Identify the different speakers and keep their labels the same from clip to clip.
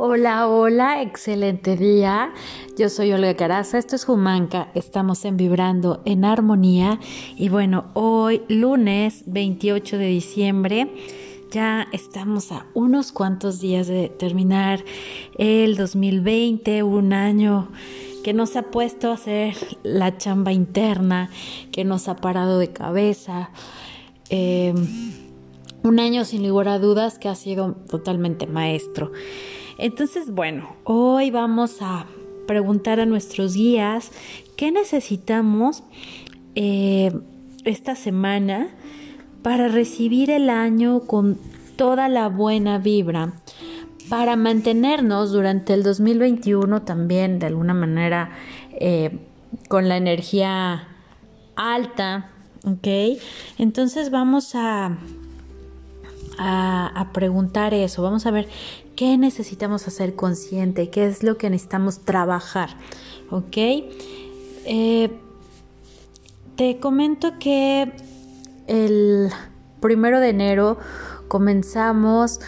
Speaker 1: Hola, hola, excelente día. Yo soy Olga Caraza, esto es Humanca, estamos en Vibrando en Armonía y bueno, hoy lunes 28 de diciembre ya estamos a unos cuantos días de terminar el 2020, un año que nos ha puesto a hacer la chamba interna, que nos ha parado de cabeza. Eh, un año sin lugar a dudas que ha sido totalmente maestro. Entonces, bueno, hoy vamos a preguntar a nuestros guías qué necesitamos eh, esta semana para recibir el año con toda la buena vibra, para mantenernos durante el 2021 también de alguna manera eh, con la energía alta, ¿ok? Entonces vamos a, a, preguntar eso, vamos a ver qué necesitamos hacer consciente, qué es lo que necesitamos trabajar, ¿ok? Eh, te comento que el primero de enero comenzamos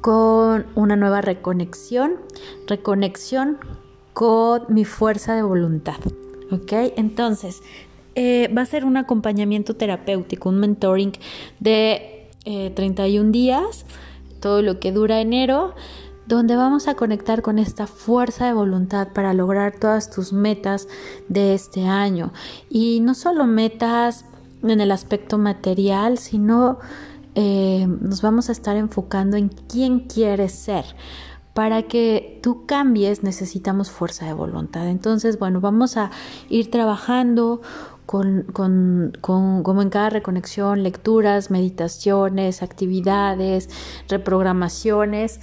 Speaker 1: con una nueva reconexión, reconexión con mi fuerza de voluntad, ¿ok? Entonces, eh, va a ser un acompañamiento terapéutico, un mentoring de 31 eh, días todo lo que dura enero, donde vamos a conectar con esta fuerza de voluntad para lograr todas tus metas de este año. Y no solo metas en el aspecto material, sino eh, nos vamos a estar enfocando en quién quieres ser. Para que tú cambies necesitamos fuerza de voluntad. Entonces, bueno, vamos a ir trabajando con, con, con, como en cada reconexión, lecturas, meditaciones, actividades, reprogramaciones,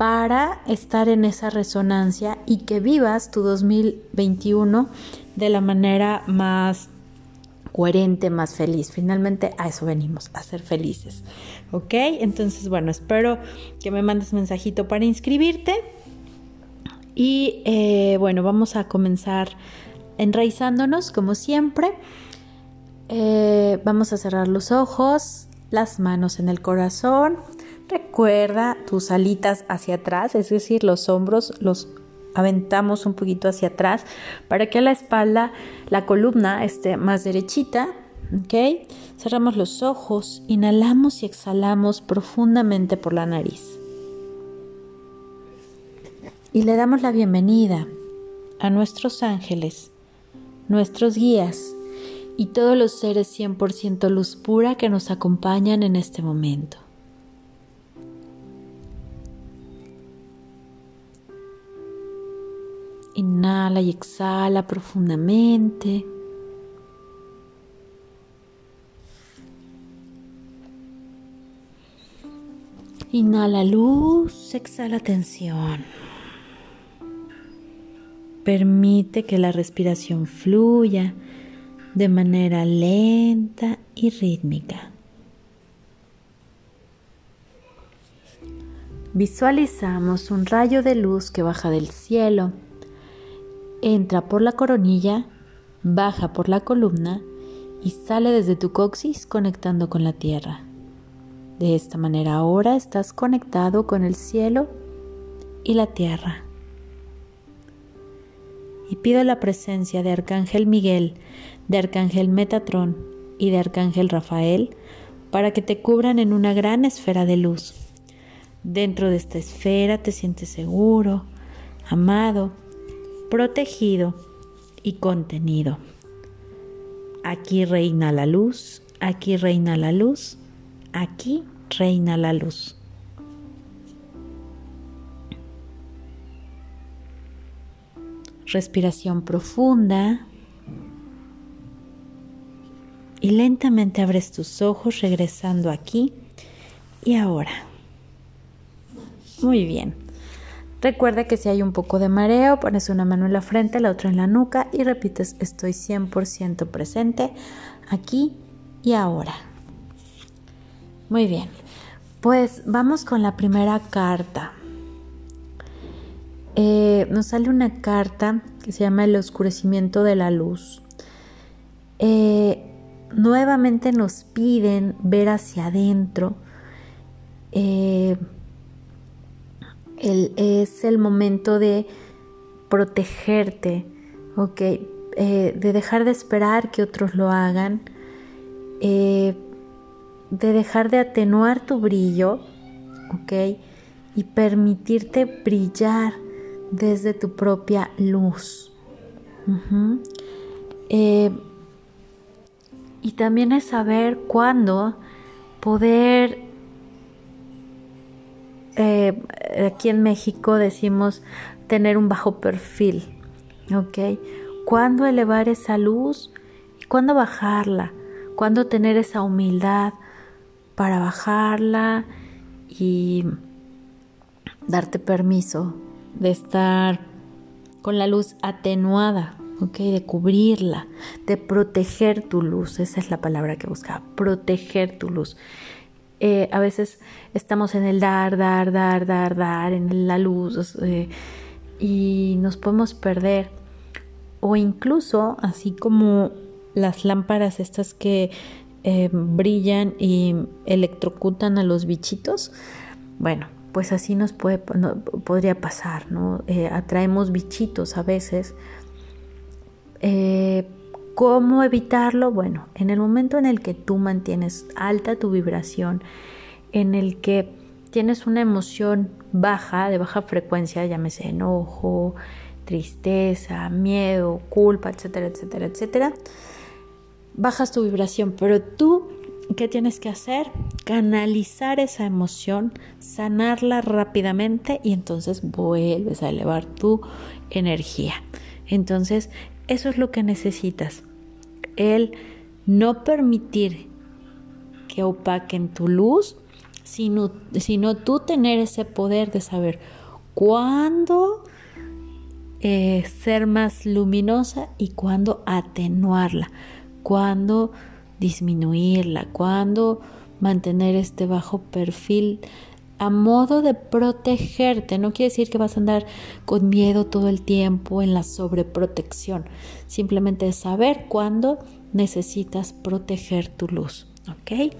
Speaker 1: para estar en esa resonancia y que vivas tu 2021 de la manera más coherente, más feliz. Finalmente a eso venimos, a ser felices. ¿Ok? Entonces, bueno, espero que me mandes mensajito para inscribirte. Y eh, bueno, vamos a comenzar enraizándonos como siempre. Eh, vamos a cerrar los ojos, las manos en el corazón. Recuerda tus alitas hacia atrás, es decir, los hombros los aventamos un poquito hacia atrás para que la espalda, la columna esté más derechita. ¿Ok? Cerramos los ojos, inhalamos y exhalamos profundamente por la nariz. Y le damos la bienvenida a nuestros ángeles nuestros guías y todos los seres 100% luz pura que nos acompañan en este momento. Inhala y exhala profundamente. Inhala luz, exhala tensión. Permite que la respiración fluya de manera lenta y rítmica. Visualizamos un rayo de luz que baja del cielo, entra por la coronilla, baja por la columna y sale desde tu coxis conectando con la tierra. De esta manera ahora estás conectado con el cielo y la tierra y pido la presencia de Arcángel Miguel, de Arcángel Metatrón y de Arcángel Rafael para que te cubran en una gran esfera de luz. Dentro de esta esfera te sientes seguro, amado, protegido y contenido. Aquí reina la luz, aquí reina la luz, aquí reina la luz. Respiración profunda. Y lentamente abres tus ojos regresando aquí y ahora. Muy bien. Recuerda que si hay un poco de mareo, pones una mano en la frente, la otra en la nuca y repites estoy 100% presente aquí y ahora. Muy bien. Pues vamos con la primera carta. Eh, nos sale una carta que se llama El oscurecimiento de la luz. Eh, nuevamente nos piden ver hacia adentro. Eh, es el momento de protegerte, ¿ok? Eh, de dejar de esperar que otros lo hagan, eh, de dejar de atenuar tu brillo, ¿ok? Y permitirte brillar desde tu propia luz. Eh, y también es saber cuándo poder, eh, aquí en México decimos tener un bajo perfil, ¿ok? Cuándo elevar esa luz cuándo bajarla, cuándo tener esa humildad para bajarla y darte permiso de estar con la luz atenuada, ¿ok? De cubrirla, de proteger tu luz, esa es la palabra que buscaba, proteger tu luz. Eh, a veces estamos en el dar, dar, dar, dar, dar, en la luz eh, y nos podemos perder. O incluso, así como las lámparas estas que eh, brillan y electrocutan a los bichitos, bueno, pues así nos puede, podría pasar, ¿no? Atraemos bichitos a veces. Eh, ¿Cómo evitarlo? Bueno, en el momento en el que tú mantienes alta tu vibración, en el que tienes una emoción baja, de baja frecuencia, llámese enojo, tristeza, miedo, culpa, etcétera, etcétera, etcétera, bajas tu vibración, pero tú ¿Qué tienes que hacer? Canalizar esa emoción, sanarla rápidamente y entonces vuelves a elevar tu energía. Entonces, eso es lo que necesitas. El no permitir que opaquen tu luz, sino, sino tú tener ese poder de saber cuándo eh, ser más luminosa y cuándo atenuarla, cuándo disminuirla, cuando mantener este bajo perfil a modo de protegerte. No quiere decir que vas a andar con miedo todo el tiempo en la sobreprotección. Simplemente saber cuándo necesitas proteger tu luz. ¿Ok?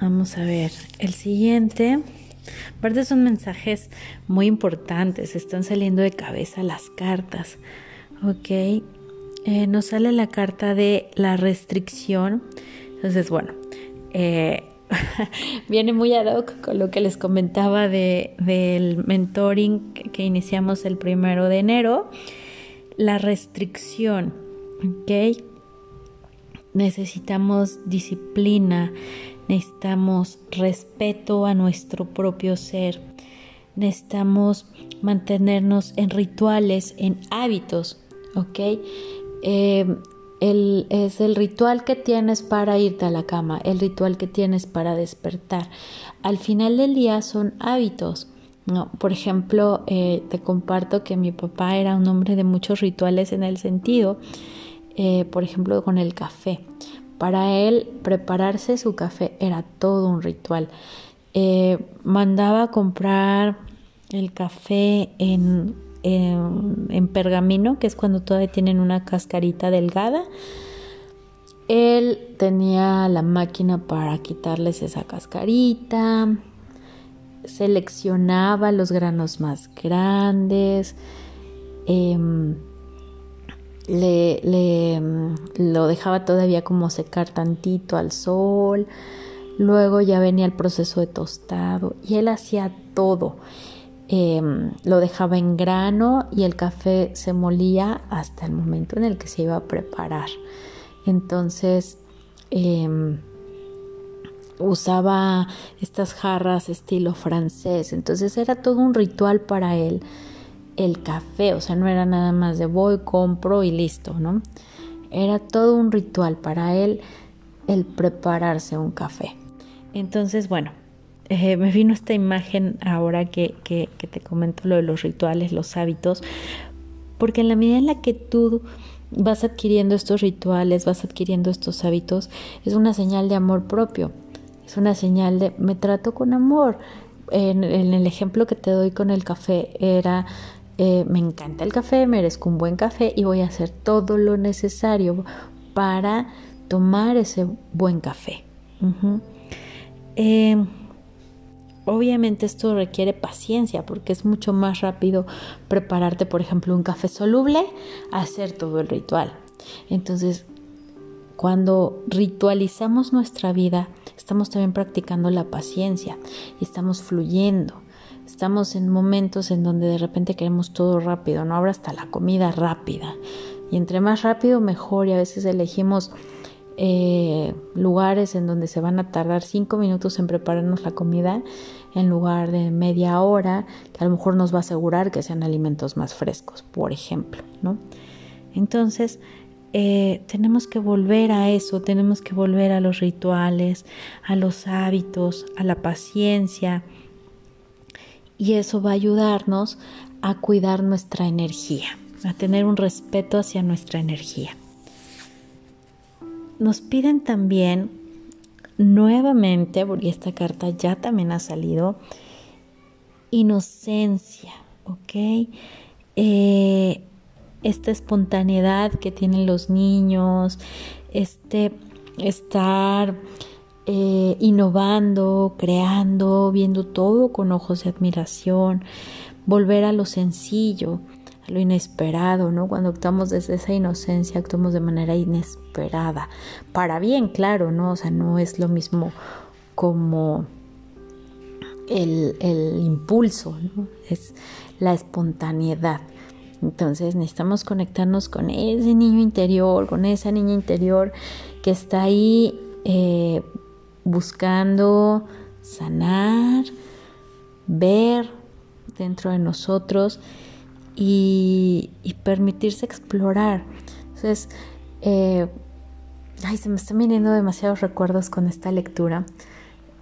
Speaker 1: Vamos a ver. El siguiente. Aparte son mensajes muy importantes. Están saliendo de cabeza las cartas. ¿Ok? Eh, nos sale la carta de la restricción. Entonces, bueno, eh, viene muy ad hoc con lo que les comentaba de, del mentoring que iniciamos el primero de enero. La restricción, ¿ok? Necesitamos disciplina, necesitamos respeto a nuestro propio ser, necesitamos mantenernos en rituales, en hábitos, ¿ok? Es el ritual que tienes para irte a la cama, el ritual que tienes para despertar. Al final del día son hábitos. Por ejemplo, eh, te comparto que mi papá era un hombre de muchos rituales en el sentido, eh, por ejemplo, con el café. Para él, prepararse su café era todo un ritual. Eh, mandaba a comprar el café en en, pergamino, que es cuando todavía tienen una cascarita delgada. Él tenía la máquina para quitarles esa cascarita, seleccionaba los granos más grandes, em, le, le, lo dejaba todavía como secar tantito al sol, luego ya venía el proceso de tostado y él hacía todo. Em, lo dejaba en grano y el café se molía hasta el momento en el que se iba a preparar. Entonces em, usaba estas jarras estilo francés, entonces era todo un ritual para él el café, o sea, no era nada más de voy, compro y listo, ¿no? Era todo un ritual para él el prepararse un café. Entonces, bueno, eh, me vino esta imagen ahora que, que, te comento lo de los rituales, los hábitos, porque en la medida en la que tú vas adquiriendo estos rituales, vas adquiriendo estos hábitos, es una señal de amor propio, es una señal de me trato con amor. En, el ejemplo que te doy con el café era, eh, me encanta el café, merezco un buen café y voy a hacer todo lo necesario para tomar ese buen café. Obviamente esto requiere paciencia porque es mucho más rápido prepararte, por ejemplo, un café soluble, hacer todo el ritual. Entonces, cuando ritualizamos nuestra vida, estamos también practicando la paciencia y estamos fluyendo. Estamos en momentos en donde de repente queremos todo rápido, no habrá hasta la comida rápida. Y entre más rápido, mejor. Y a veces elegimos eh, lugares en donde se van a tardar cinco minutos en prepararnos la comida en lugar de media hora, que a lo mejor nos va a asegurar que sean alimentos más frescos, por ejemplo, ¿no? Entonces, eh, tenemos que volver a eso, tenemos que volver a los rituales, a los hábitos, a la paciencia, y eso va a ayudarnos a cuidar nuestra energía, a tener un respeto hacia nuestra energía. Nos piden también nuevamente, porque esta carta ya también ha salido, inocencia, ¿ok? Eh, esta espontaneidad que tienen los niños, este estar eh, innovando, creando, viendo todo con ojos de admiración, volver a lo sencillo lo inesperado, ¿no? Cuando actuamos desde esa inocencia, actuamos de manera inesperada. Para bien, claro, ¿no? O sea, no es lo mismo como el, el impulso, ¿no? Es la espontaneidad. Entonces necesitamos conectarnos con ese niño interior, con esa niña interior que está ahí eh, buscando sanar, ver dentro de nosotros y, permitirse explorar. Entonces, eh, ay, se me están viniendo demasiados recuerdos con esta lectura.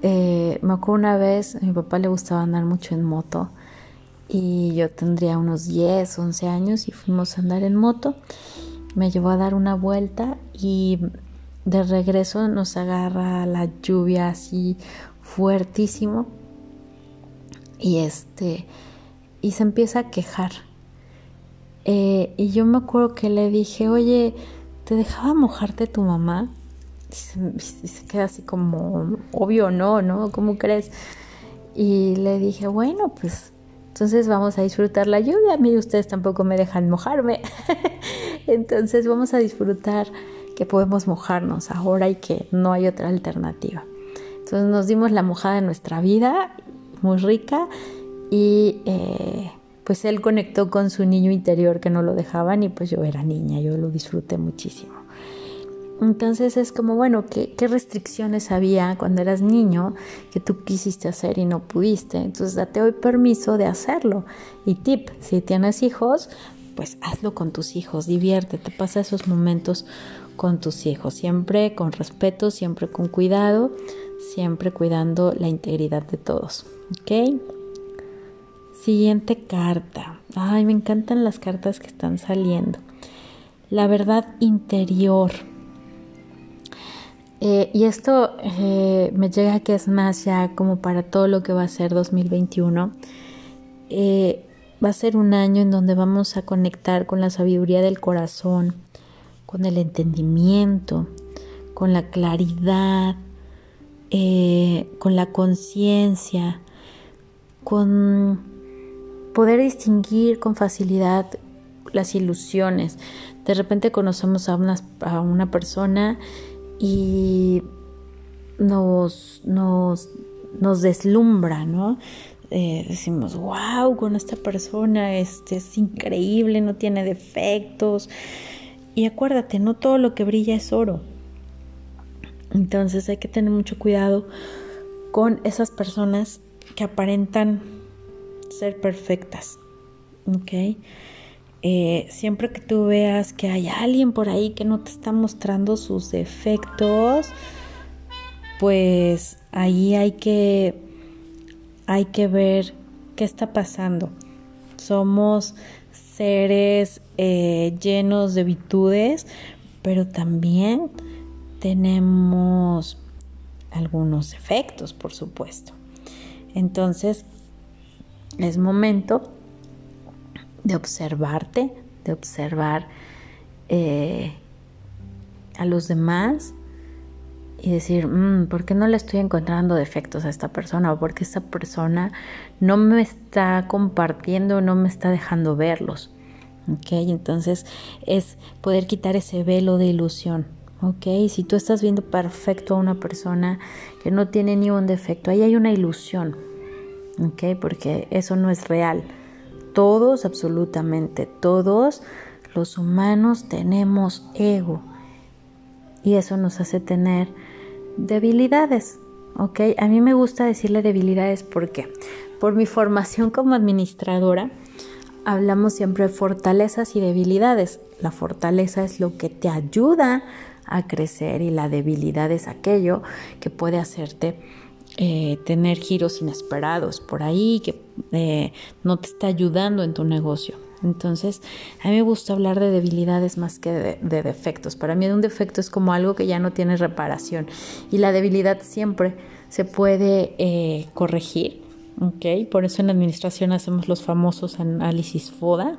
Speaker 1: Eh, me acuerdo una vez, a mi papá le gustaba andar mucho en moto y yo tendría unos 10, 11 años y fuimos a andar en moto. Me llevó a dar una vuelta y de regreso nos agarra la lluvia así fuertísimo y este y se empieza a quejar eh, y yo me acuerdo que le dije, oye, ¿te dejaba mojarte tu mamá? Y se, queda así como, obvio no, ¿no? ¿Cómo crees? Y le dije, bueno, pues entonces vamos a disfrutar la lluvia. Mire, ustedes tampoco me dejan mojarme. entonces vamos a disfrutar que podemos mojarnos ahora y que no hay otra alternativa. Entonces nos dimos la mojada de nuestra vida, muy rica, y eh, pues él conectó con su niño interior que no lo dejaban y pues yo era niña, yo lo disfruté muchísimo. Entonces es como, bueno, ¿qué, restricciones había cuando eras niño que tú quisiste hacer y no pudiste? Entonces date hoy permiso de hacerlo. Y tip, si tienes hijos, pues hazlo con tus hijos, diviértete, pasa esos momentos con tus hijos, siempre con respeto, siempre con cuidado, siempre cuidando la integridad de todos. ¿Ok? Siguiente carta. Ay, me encantan las cartas que están saliendo. La verdad interior. Eh, y esto eh, me llega que es más ya como para todo lo que va a ser 2021. Eh, va a ser un año en donde vamos a conectar con la sabiduría del corazón, con el entendimiento, con la claridad, con la conciencia, con poder distinguir con facilidad las ilusiones. De repente conocemos a una, a una persona y nos, nos, nos deslumbra, ¿no? Eh, decimos, wow, con esta persona este, es increíble, no tiene defectos. Y acuérdate, no todo lo que brilla es oro. Entonces hay que tener mucho cuidado con esas personas que aparentan ser perfectas. ¿Ok? Eh, siempre que tú veas que hay alguien por ahí que no te está mostrando sus defectos, pues ahí hay que, hay que ver qué está pasando. Somos seres eh, llenos de virtudes, pero también tenemos algunos defectos, por supuesto. Entonces, es momento de observarte, de observar eh, a los demás y decir, mm, ¿por qué no le estoy encontrando defectos a esta persona? O porque esta persona no me está compartiendo, no me está dejando verlos. ¿Ok? Entonces es poder quitar ese velo de ilusión. ¿Ok? Si tú estás viendo perfecto a una persona que no tiene ni un defecto, ahí hay una ilusión. ¿Ok? Porque eso no es real. Todos, absolutamente todos los humanos tenemos ego. Y eso nos hace tener debilidades. ¿Ok? A mí me gusta decirle debilidades porque por mi formación como administradora, hablamos siempre de fortalezas y debilidades. La fortaleza es lo que te ayuda a crecer y la debilidad es aquello que puede hacerte eh, tener giros inesperados por ahí, que eh, no te está ayudando en tu negocio. Entonces, a mí me gusta hablar de debilidades más que de, defectos. Para mí un defecto es como algo que ya no tiene reparación y la debilidad siempre se puede eh, corregir ¿ok? Por eso en la administración hacemos los famosos análisis FODA.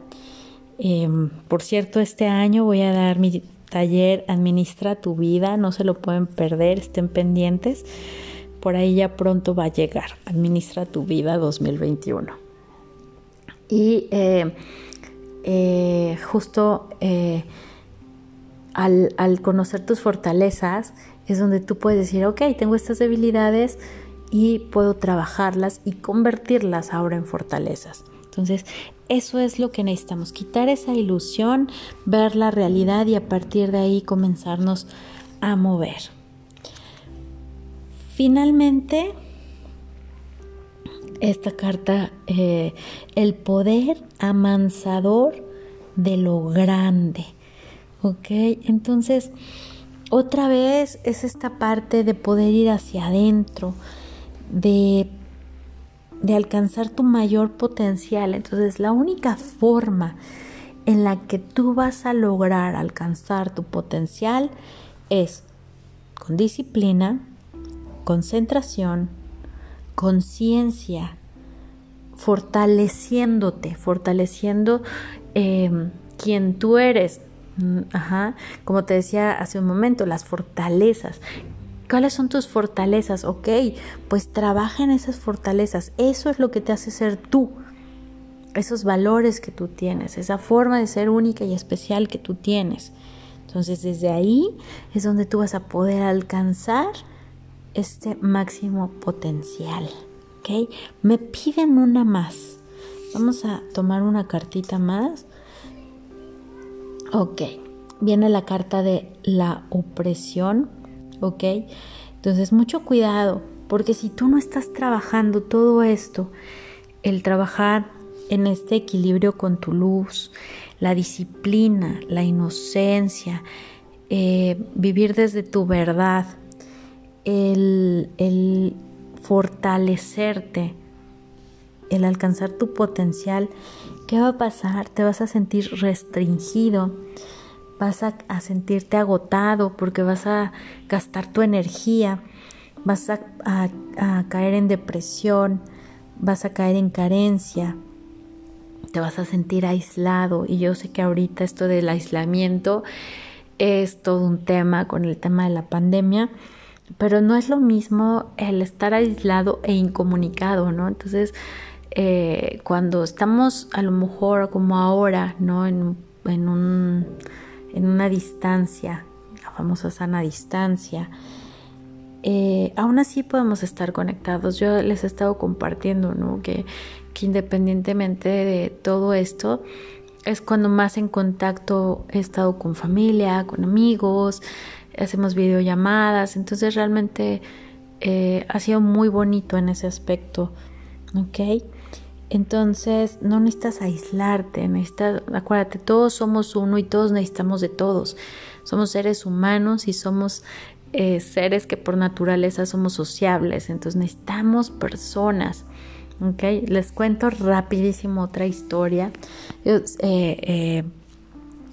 Speaker 1: Em, por cierto, este año voy a dar mi taller Administra tu vida, no se lo pueden perder, estén pendientes. Por ahí ya pronto va a llegar, Administra tu vida 2021. Y eh, eh, justo eh, al, al conocer tus fortalezas es donde tú puedes decir, ok, tengo estas debilidades, y puedo trabajarlas y convertirlas ahora en fortalezas. Entonces, eso es lo que necesitamos, quitar esa ilusión, ver la realidad y a partir de ahí comenzarnos a mover. Finalmente, esta carta, eh, el poder amansador de lo grande. ¿Ok? Entonces, otra vez es esta parte de poder ir hacia adentro, de, de alcanzar tu mayor potencial. Entonces la única forma en la que tú vas a lograr alcanzar tu potencial es con disciplina, concentración, conciencia, fortaleciéndote, fortaleciendo eh, quien tú eres. Mm, ajá, como te decía hace un momento, las fortalezas. ¿Cuáles son tus fortalezas? Ok, pues trabaja en esas fortalezas. Eso es lo que te hace ser tú. Esos valores que tú tienes, esa forma de ser única y especial que tú tienes. Entonces desde ahí es donde tú vas a poder alcanzar este máximo potencial. ¿Ok? Me piden una más. Vamos a tomar una cartita más. Ok. Viene la carta de la opresión ¿ok? Entonces, mucho cuidado, porque si tú no estás trabajando todo esto, el trabajar en este equilibrio con tu luz, la disciplina, la inocencia, eh, vivir desde tu verdad, el, fortalecerte, el alcanzar tu potencial, ¿qué va a pasar? Te vas a sentir restringido, vas a, sentirte agotado porque vas a gastar tu energía, vas a, caer en depresión, vas a caer en carencia, te vas a sentir aislado y yo sé que ahorita esto del aislamiento es todo un tema con el tema de la pandemia, pero no es lo mismo el estar aislado e incomunicado, ¿no? Entonces, eh, cuando estamos a lo mejor como ahora, ¿no? en un en una distancia, la famosa sana distancia, eh, aún así podemos estar conectados. Yo les he estado compartiendo, ¿no? Que, que independientemente de todo esto, es cuando más en contacto he estado con familia, con amigos, hacemos videollamadas, entonces realmente eh, ha sido muy bonito en ese aspecto, ¿ok? Entonces no necesitas aislarte, necesitas, acuérdate, todos somos uno y todos necesitamos de todos. Somos seres humanos y somos eh, seres que por naturaleza somos sociables, entonces necesitamos personas. ¿okay? Les cuento rapidísimo otra historia. Eh,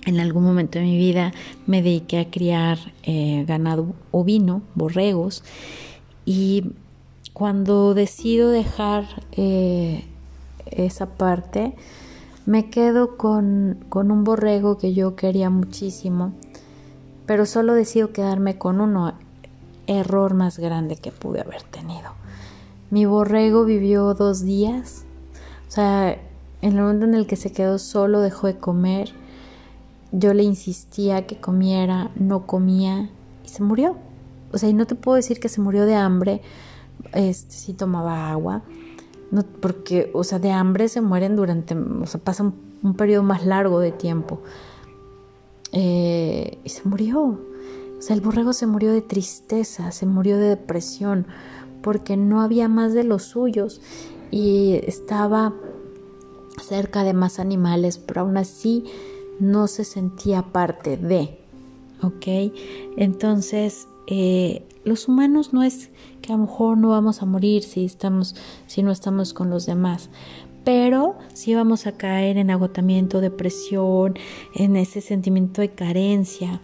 Speaker 1: en algún momento de mi vida me dediqué a criar ganado ovino, borregos, y cuando decido dejar esa parte, me quedo con, con un borrego que yo quería muchísimo, pero solo decido quedarme con uno. error más grande que pude haber tenido. Mi borrego vivió dos días, o sea, en el momento en el que se quedó solo dejó de comer, yo le insistía que comiera, no comía y se murió. O sea, y no te puedo decir que se murió de hambre, este, si tomaba agua, no, porque, o sea, de hambre se mueren durante, o sea, pasa un, periodo más largo de tiempo. Eh, y se murió. O sea, el borrego se murió de tristeza, se murió de depresión, porque no había más de los suyos y estaba cerca de más animales, pero aún así no se sentía parte de, ¿ok? Entonces, eh, los humanos no es que a lo mejor no vamos a morir si estamos, si no estamos con los demás, pero sí vamos a caer en agotamiento, depresión, en ese sentimiento de carencia.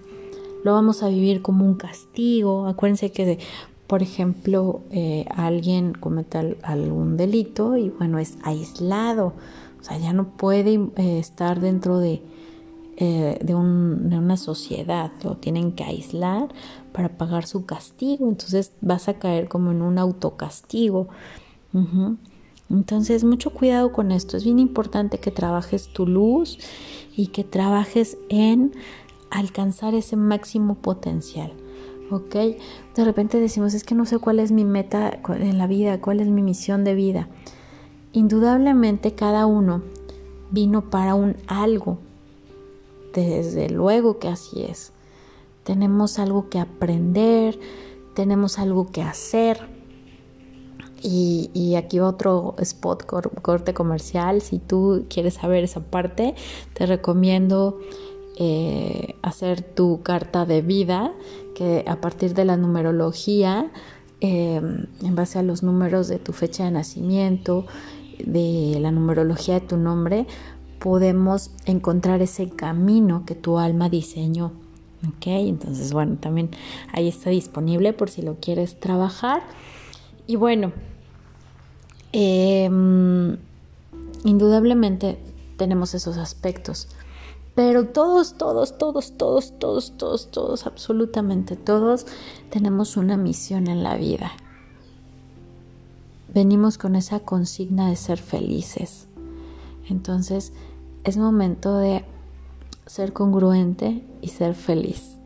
Speaker 1: Lo vamos a vivir como un castigo. Acuérdense que, por ejemplo, eh, alguien comete algún delito y bueno, es aislado. O sea, ya no puede eh, estar dentro de, eh, de, una sociedad, lo tienen que aislar para pagar su castigo, entonces vas a caer como en un autocastigo. Entonces, mucho cuidado con esto, es bien importante que trabajes tu luz y que trabajes en alcanzar ese máximo potencial. ¿ok? De repente decimos, es que no sé cuál es mi meta en la vida, cuál es mi misión de vida. Indudablemente cada uno vino para un algo, desde luego que así es. Tenemos algo que aprender, tenemos algo que hacer. Y, aquí va otro spot corte comercial. Si tú quieres saber esa parte, te recomiendo eh, hacer tu carta de vida, que a partir de la numerología, em, en base a los números de tu fecha de nacimiento, de la numerología de tu nombre, podemos encontrar ese camino que tu alma diseñó. ¿Ok? Entonces, bueno, también ahí está disponible por si lo quieres trabajar. Y bueno, em, indudablemente tenemos esos aspectos. Pero todos, todos, todos, todos, todos, todos, todos, absolutamente todos tenemos una misión en la vida. Venimos con esa consigna de ser felices. Entonces, es momento de ser congruente y ser feliz.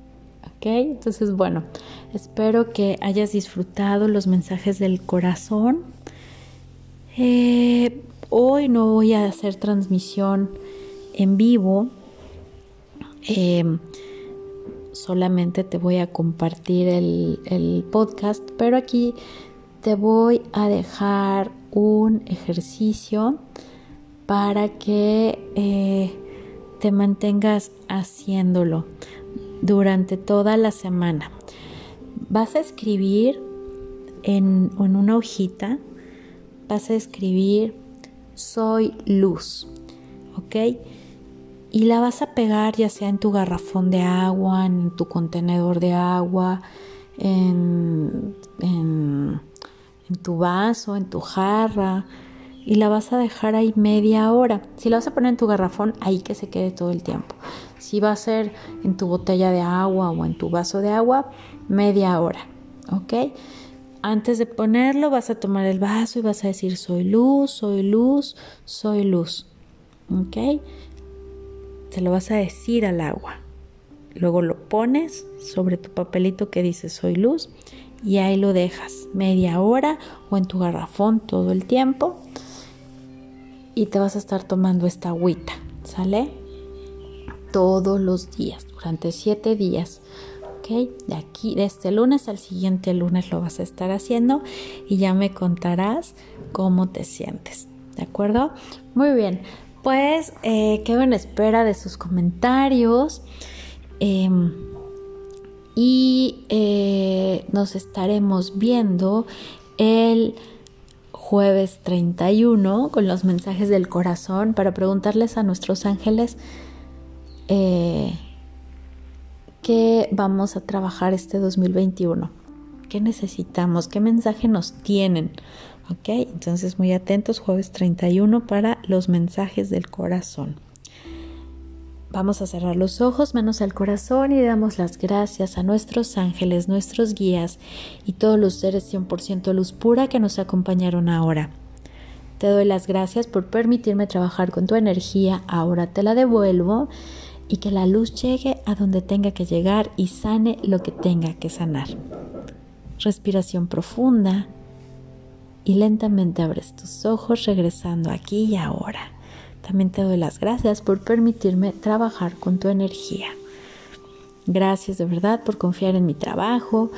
Speaker 1: ¿Ok? Entonces, bueno, espero que hayas disfrutado los mensajes del corazón. Eh, hoy no voy a hacer transmisión en vivo. Em, solamente te voy a compartir el podcast, pero aquí te voy a dejar un ejercicio para que eh, te mantengas haciéndolo durante toda la semana. Vas a escribir en, en una hojita, vas a escribir soy luz, ¿ok? Y la vas a pegar ya sea en tu garrafón de agua, en tu contenedor de agua, en, tu vaso, en tu jarra, y la vas a dejar ahí media hora. Si la vas a poner en tu garrafón, ahí que se quede todo el tiempo. Si va a ser en tu botella de agua o en tu vaso de agua, media hora. ¿Ok? Antes de ponerlo, vas a tomar el vaso y vas a decir: Soy luz, soy luz, soy luz. ¿Ok? Se lo vas a decir al agua. Luego lo pones sobre tu papelito que dice Soy luz y ahí lo dejas media hora o en tu garrafón todo el tiempo y te vas a estar tomando esta agüita, ¿sale? Todos los días, durante siete días. ¿ok? De aquí, de este lunes al siguiente lunes lo vas a estar haciendo y ya me contarás cómo te sientes, ¿de acuerdo? Muy bien, pues eh, quedo en espera de sus comentarios em, y eh, nos estaremos viendo el jueves 31 con los mensajes del corazón para preguntarles a nuestros ángeles eh, qué vamos a trabajar este 2021, qué necesitamos, qué mensaje nos tienen. ¿Ok? Entonces muy atentos, jueves 31 para los mensajes del corazón. Vamos a cerrar los ojos, manos al corazón y damos las gracias a nuestros ángeles, nuestros guías y todos los seres 100% luz pura que nos acompañaron ahora. Te doy las gracias por permitirme trabajar con tu energía, ahora te la devuelvo y que la luz llegue a donde tenga que llegar y sane lo que tenga que sanar. Respiración profunda y lentamente abres tus ojos regresando aquí y ahora. También te doy las gracias por permitirme trabajar con tu energía. Gracias de verdad por confiar en mi trabajo.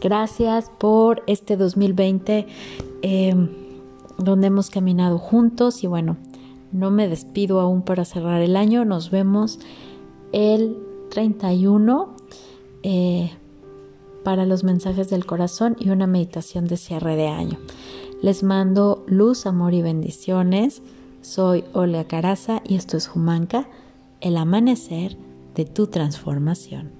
Speaker 1: Gracias por este 2020 em, donde hemos caminado juntos. Y bueno, no me despido aún para cerrar el año. Nos vemos el 31 eh, para los mensajes del corazón y una meditación de cierre de año. Les mando luz, amor y bendiciones. Soy Olga Caraza y esto es Humanca, el amanecer de tu transformación.